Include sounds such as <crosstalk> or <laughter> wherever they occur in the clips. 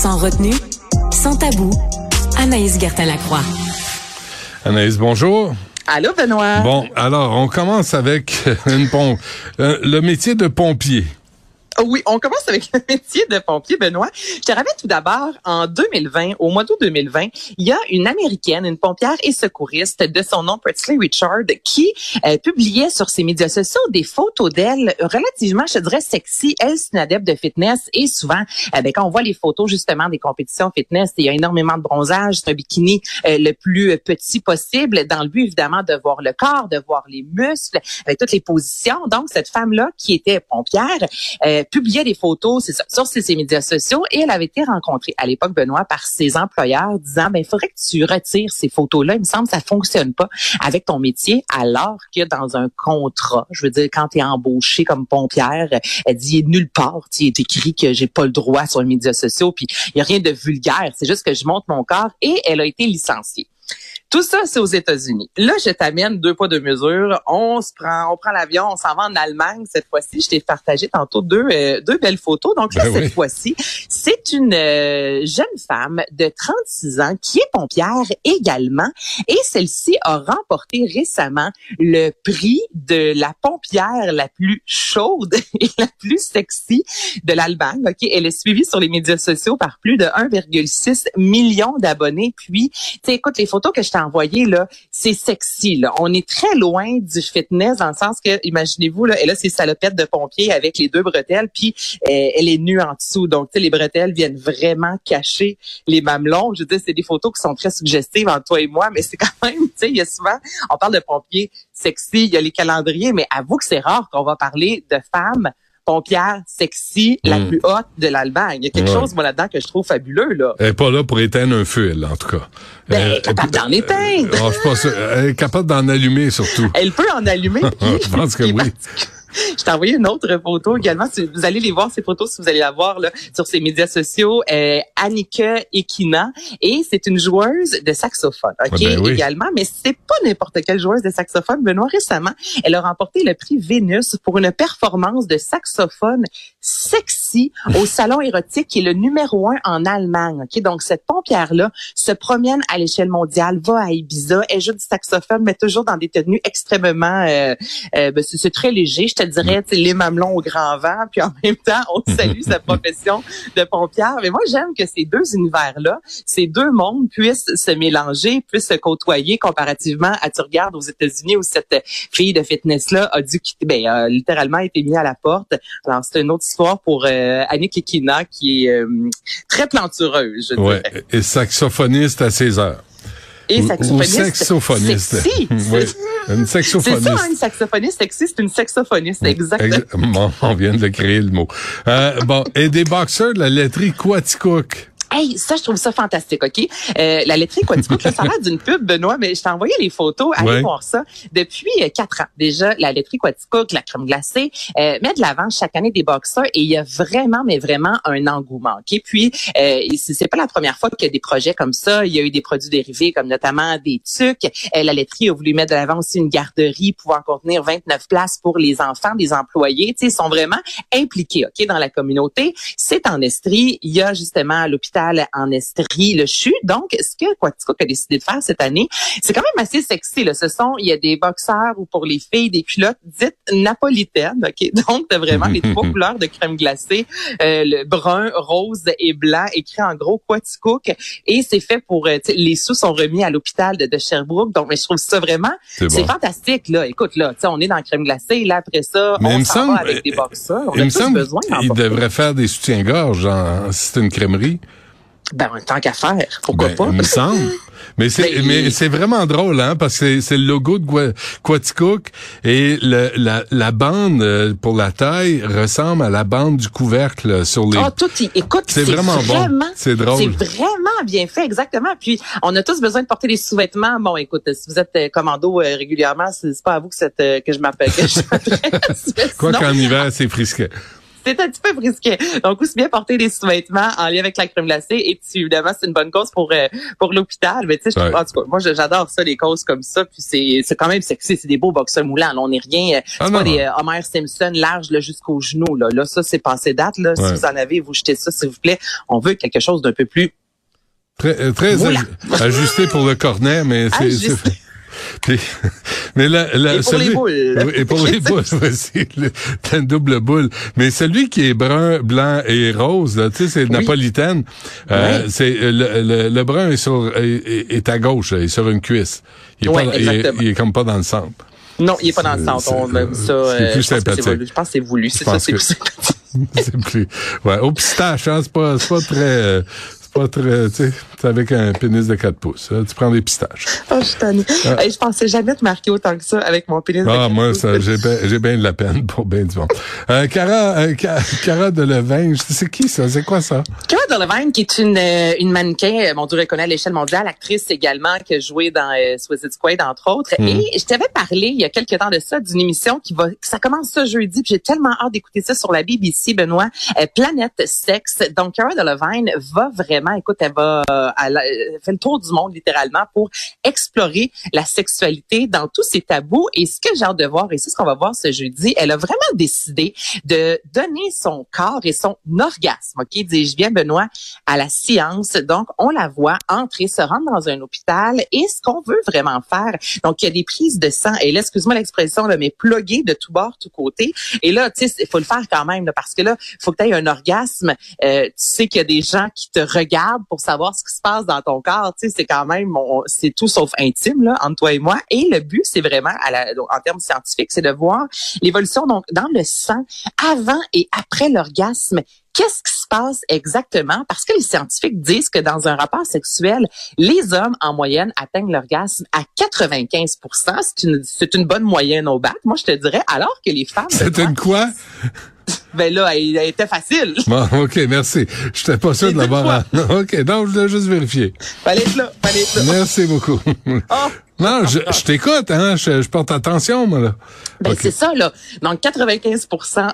Sans retenue, sans tabou, Anaïs Gertin-Lacroix. Anaïs, bonjour. Allô, Benoît. Bon, alors, on commence avec <laughs> une pompe. Euh, le métier de pompier. Oui, on commence avec le métier de pompier, Benoît. Je te rappelle tout d'abord, en 2020, au mois d'août 2020, il y a une Américaine, une pompière et secouriste de son nom, Presley Richard, qui euh, publiait sur ses médias sociaux des photos d'elle relativement, je dirais, sexy. Elle, c'est une adepte de fitness et souvent, euh, ben, quand on voit les photos justement des compétitions fitness, il y a énormément de bronzage, c'est un bikini euh, le plus petit possible, dans le but évidemment de voir le corps, de voir les muscles, avec toutes les positions. Donc, cette femme-là, qui était pompière, publiait des photos sur ses, médias sociaux et elle avait été rencontrée à l'époque, Benoît, par ses employeurs disant, ben, il faudrait que tu retires ces photos-là. Il me semble que ça fonctionne pas avec ton métier alors que dans un contrat, je veux dire, quand tu es embauché comme pompière, elle dit nulle part, il est écrit que j'ai pas le droit sur les médias sociaux, puis il y a rien de vulgaire, c'est juste que je monte mon corps et elle a été licenciée. Tout ça, c'est aux États-Unis. Là, je t'amène deux poids deux mesures. On se prend, on prend l'avion, on s'en va en Allemagne cette fois-ci. Je t'ai partagé tantôt deux euh, deux belles photos. Donc là, ben cette fois-ci, c'est une euh, jeune femme de 36 ans qui est pompière également, et celle-ci a remporté récemment le prix de la pompière la plus chaude <laughs> et la plus sexy de l'Allemagne. Ok, elle est suivie sur les médias sociaux par plus de 1,6 million d'abonnés. Puis, tu écoute les photos que je là, c'est sexy. Là. On est très loin du fitness dans le sens que, imaginez-vous, là, elle a ses salopettes de pompier avec les deux bretelles, puis euh, elle est nue en dessous. Donc, tu sais, les bretelles viennent vraiment cacher les mamelons. Je veux dire, c'est des photos qui sont très suggestives entre toi et moi, mais c'est <laughs> quand même, tu sais, il y a souvent, on parle de pompiers sexy, il y a les calendriers, mais avoue que c'est rare qu'on va parler de femmes pompière sexy, la hmm. plus haute de l'Allemagne. Il y a quelque chose, moi, là-dedans que je trouve fabuleux, là. Elle est pas là pour éteindre un feu, elle, en tout cas. Ben, elle est capable d'en éteindre. Oh, je pense, elle est capable d'en allumer, surtout. Elle peut en allumer. <laughs> je pense que oui. Je t'ai envoyé une autre photo également. Vous allez les voir, ces photos, si vous allez la voir là, sur ses médias sociaux. Euh, Annika Ekina. Et c'est une joueuse de saxophone, OK, ben également. Mais c'est pas n'importe quelle joueuse de saxophone. Benoît, récemment, elle a remporté le prix Vénus pour une performance de saxophone sexy au <laughs> salon érotique qui est le numéro un en Allemagne. OK, donc cette pompière-là se promène à l'échelle mondiale, va à Ibiza, elle joue du saxophone, mais toujours dans des tenues extrêmement... Euh, euh, ben, c'est très léger te dirais, les mamelons au grand vent, puis en même temps, on salue sa <laughs> profession de pompière. Mais moi, j'aime que ces deux univers-là, ces deux mondes puissent se mélanger, puissent se côtoyer comparativement à, tu regardes aux États-Unis où cette fille de fitness-là a dû quitter, ben, a littéralement été mise à la porte. Alors, c'est une autre histoire pour euh, Annick Ekina qui est euh, très plantureuse, je ouais, Et saxophoniste à 16 heures et saxophoniste. Ou saxophoniste. Sexy. <laughs> oui, une saxophoniste. C'est ça, une saxophoniste sexy, c'est une saxophoniste, exactement. on vient de le créer le mot. Euh, bon, et des boxeurs de la laiterie Quaticook. Hey, ça, je trouve ça fantastique, OK? Euh, la laiterie Quaticook, ça a l'air d'une pub, Benoît, mais je t'ai envoyé les photos. Allez voir ça. Depuis euh, quatre ans, déjà, la laiterie Quaticook, la crème glacée, euh, met de l'avant chaque année des boxeurs et il y a vraiment, mais vraiment un engouement, OK? Puis, euh, c'est pas la première fois qu'il y a des projets comme ça. Il y a eu des produits dérivés, comme notamment des tucs. Euh, la laiterie a voulu mettre de l'avant aussi une garderie pouvant contenir 29 places pour les enfants des employés. Tu sais, ils sont vraiment impliqués, OK, dans la communauté. C'est en Estrie. Il y a justement l'hôpital en Estrie, le CHU. Donc, ce que Quatico a décidé de faire cette année, c'est quand même assez sexy. Là. Ce sont, il y a des boxeurs ou pour les filles, des culottes dites napolitaines. Ok, <laughs> Donc, t'as vraiment les trois <laughs> couleurs de crème glacée, euh, le brun, rose et blanc, écrit en gros Quaticook. Et c'est fait pour, euh, les sous sont remis à l'hôpital de, de, Sherbrooke. Donc, mais je trouve ça vraiment, c'est fantastique. Là, écoute, là, on est dans la crème glacée. Là, après ça, on s'en va avec des boxeurs. On il me semble il devrait faire des soutiens-gorge si c'est une crèmerie. Ben, tant qu'à faire, pourquoi ben, pas? Il me semble. <laughs> Mais c'est ben, mais c'est vraiment drôle hein parce que c'est le logo de Quaticook et le, la, la bande euh, pour la taille ressemble à la bande du couvercle sur les Ah tout écoute c'est vraiment, bon. C'est drôle. C'est vraiment bien fait exactement. Puis on a tous besoin de porter des sous-vêtements. Bon écoute, si vous êtes euh, commando euh, régulièrement, c'est pas à vous que cette que je m'appelle que je <laughs> Quoi qu'en <laughs> hiver, c'est frisquet c'est un petit peu brisquet. Donc, aussi bien porter des sous-vêtements en lien avec la crème glacée et puis évidemment, c'est une bonne cause pour euh, pour l'hôpital. Mais tu sais, en tout cas, moi, j'adore ça, les causes comme ça. Puis c'est c'est quand même sexy. C'est des beaux boxeurs moulants. Là, on n'est rien, euh, c'est ah pas des euh, Homer Simpson large jusqu'au genou. Là. là, ça, c'est passé date. Là. Si vous en avez, vous jetez ça, s'il vous plaît. On veut quelque chose d'un peu plus Très, très ajusté pour le cornet, mais c'est mais la, la, et pour les boules. Et pour les <laughs> boules, <laughs> c'est une double boule. Mais celui qui est brun, blanc et rose, tu sais, c'est napolitaine. Euh, c'est le, le, brun est sur est, à gauche, il est sur une cuisse. Il est, pas, il est, comme pas dans le centre. Non, il est pas dans le centre. On aime ça. C'est euh, plus sympathique. Je pense que c'est voulu. C'est ça, c'est plus sympathique. <laughs> c'est plus. Ouais, au pistache, hein, c'est pas, c'est pas très. Euh, c'est pas très, tu sais, avec un pénis de 4 pouces. Hein, tu prends des pistaches. Oh, je suis ah. je pensais jamais te marquer autant que ça avec mon pénis de 4 ah, moi, ça, j'ai bien, j'ai bien de la peine pour bien du monde. Euh, Cara, euh, Cara de Levain, c'est qui ça? C'est quoi ça? Cara de Levain, qui est une, euh, une mannequin, euh, mon Dieu reconnaît à l'échelle mondiale, actrice également, qui a joué dans euh, Suicide Squad, entre autres. Hmm. Et je t'avais parlé, il y a quelques temps de ça, d'une émission qui va, ça commence ce jeudi, puis j'ai tellement hâte d'écouter ça sur la BBC, Benoît, Planète Sexe. Donc, Cara de Levain va vraiment, écoute, elle va, elle, fait le tour du monde littéralement pour explorer la sexualité dans tous ses tabous. Et ce que j'ai hâte de voir, et c'est ce qu'on va voir ce jeudi, elle a vraiment décidé de donner son corps et son orgasme, ok, dis-je bien Benoît, à la science. Donc, on la voit entrer, se rendre dans un hôpital et ce qu'on veut vraiment faire. Donc, il y a des prises de sang et là, excuse-moi l'expression, mais plugué de tout bord, tout côté. Et là, tu sais, il faut le faire quand même parce que là, faut que tu aies un orgasme. Euh, tu sais qu'il y a des gens qui te regardent pour savoir ce qui se passe dans ton corps. Tu sais, c'est quand même, c'est tout sauf intime là entre toi et moi. Et le but, c'est vraiment, à la, en termes scientifiques, c'est de voir l'évolution donc dans le sang avant et après l'orgasme qu'est-ce qui se passe exactement? Parce que les scientifiques disent que dans un rapport sexuel, les hommes, en moyenne, atteignent l'orgasme à 95 C'est une, c'est une bonne moyenne au bac, moi, je te dirais, alors que les femmes... C'est une quoi? Ben là, elle, était facile. <laughs> Bon, OK, merci. Je n'étais pas sûr de l'avoir. <laughs> OK, donc je voulais juste vérifier. Fallait être là, fallait être là. Merci beaucoup. Oh. <laughs> Non, je, je t'écoute, hein, je, je, porte attention, moi, là. Ben, c'est ça, là. Donc, 95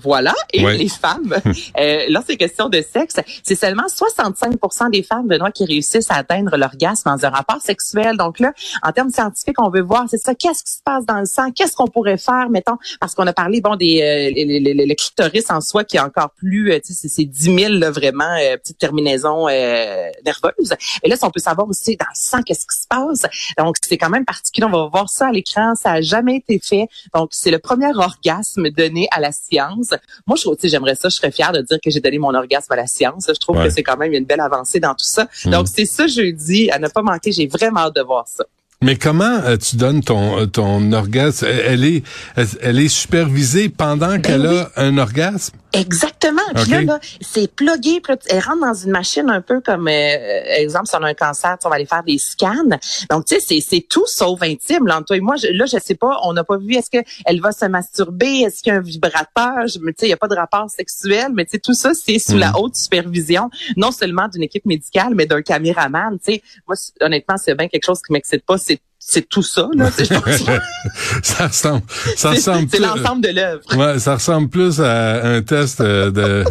voilà. Et les femmes, euh, lorsqu'il question de sexe, c'est seulement 65 des femmes, Benoît, qui réussissent à atteindre l'orgasme dans un rapport sexuel. Donc là, en termes scientifiques, on veut voir, c'est ça, qu'est-ce qui se passe dans le sang? Qu'est-ce qu'on pourrait faire, mettons, parce qu'on a parlé, bon, des euh, le clitoris en soi qui est encore plus, euh, tu sais, c'est 10 000, là, vraiment, euh, petite terminaison euh, nerveuse. Et là, si on peut savoir aussi dans le sang, qu'est-ce qui se passe? Donc, c'est quand même particulier. On va voir ça à l'écran. Ça a jamais été fait. Donc, c'est le premier orgasme donné à la science. Moi, je sais, j'aimerais ça. Je serais fière de dire que j'ai donné mon orgasme à la science. Je trouve que c'est quand même une belle avancée dans tout ça. Mm. Donc, c'est ça jeudi. À ne pas manquer. J'ai vraiment hâte de voir ça. Mais comment euh, tu donnes ton euh, ton orgasme? Elle est elle, est supervisée pendant ben qu'elle a un orgasme? Exactement. Puis là, là c'est plugué. Elle rentre dans une machine un peu comme, euh, exemple, si on a un cancer, on va aller faire des scans. Donc, tu sais, c'est tout sauf intime. Là, toi et moi, je, là, je sais pas, on n'a pas vu, est-ce qu'elle va se masturber? Est-ce qu'il y a un vibrateur? Tu sais, il n'y a pas de rapport sexuel, mais tu sais, tout ça, c'est sous la mhm. haute supervision, non seulement d'une équipe médicale, mais d'un caméraman. Tu sais, moi, honnêtement, c'est bien quelque chose qui m'excite pas, c'est c'est tout ça là <laughs> ça ressemble ça ressemble c'est l'ensemble de l'œuvre ouais ça ressemble plus à un test euh, de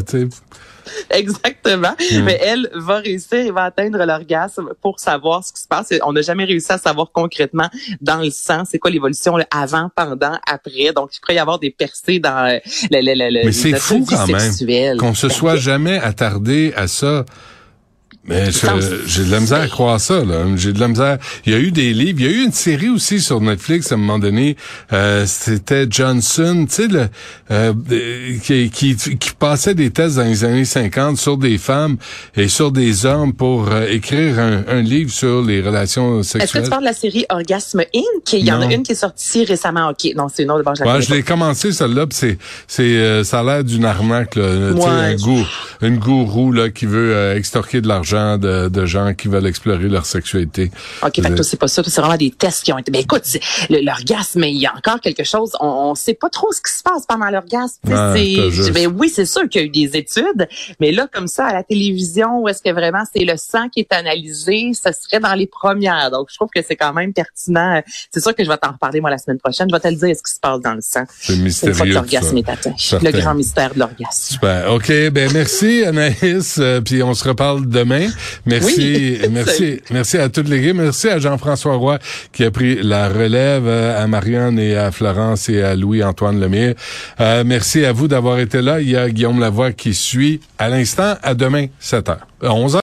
<laughs> Exactement. Hmm. Mais elle va réussir et va atteindre l'orgasme pour savoir ce qui se passe. On n'a jamais réussi à savoir concrètement dans le sang c'est quoi l'évolution avant, pendant, après. Donc, il pourrait y avoir des percées dans euh, le, le, le, Mais c'est fou quand même qu'on se soit jamais attardé à ça. Mais j'ai de la misère à croire ça. Là. J'ai de la misère. Il y a eu des livres. Il y a eu une série aussi sur Netflix à un moment donné. Euh, C'était Johnson, tu sais, le, euh, qui, qui, qui, passait des tests dans les années 50 sur des femmes et sur des hommes pour euh, écrire un, un, livre sur les relations sexuelles. Est-ce que tu parles de la série Orgasme Inc? Il y en a une qui est sortie récemment. Ok, non, c'est une autre. je, ouais, je l'ai commencé celle-là. C'est, c'est, euh, ça a l'air d'une arnaque. Là, un, gourou, une gourou là qui veut extorquer de l'argent de, de gens qui veulent explorer leur sexualité. OK, fait que c'est pas ça, c'est vraiment des tests qui ont été. Ben écoute, l'orgasme, il y a encore quelque chose. On, on sait pas trop ce qui se passe pendant l'orgasme. ben oui, c'est sûr qu'il y a eu des études, mais là, comme ça, à la télévision, où est-ce que vraiment c'est le sang qui est analysé, ce serait dans les premières. Donc, je trouve que c'est quand même pertinent. C'est sûr que je vais t'en reparler moi la semaine prochaine. Je vais te le dire ce qui se passe dans le sang. C'est mystérieux. Une fois que l'orgasme est atteint. Le grand mystère de l'orgasme. Super. OK, ben merci Anaïs, euh, puis on se reparle demain. Merci, merci, <laughs> merci à toutes les l'équipe. Merci à Jean-François Roy qui a pris la relève, euh, à Marianne et à Florence et à Louis-Antoine Lemire. Euh, merci à vous d'avoir été là. Il y a Guillaume Lavoie qui suit à l'instant. À demain, 7 h 11 h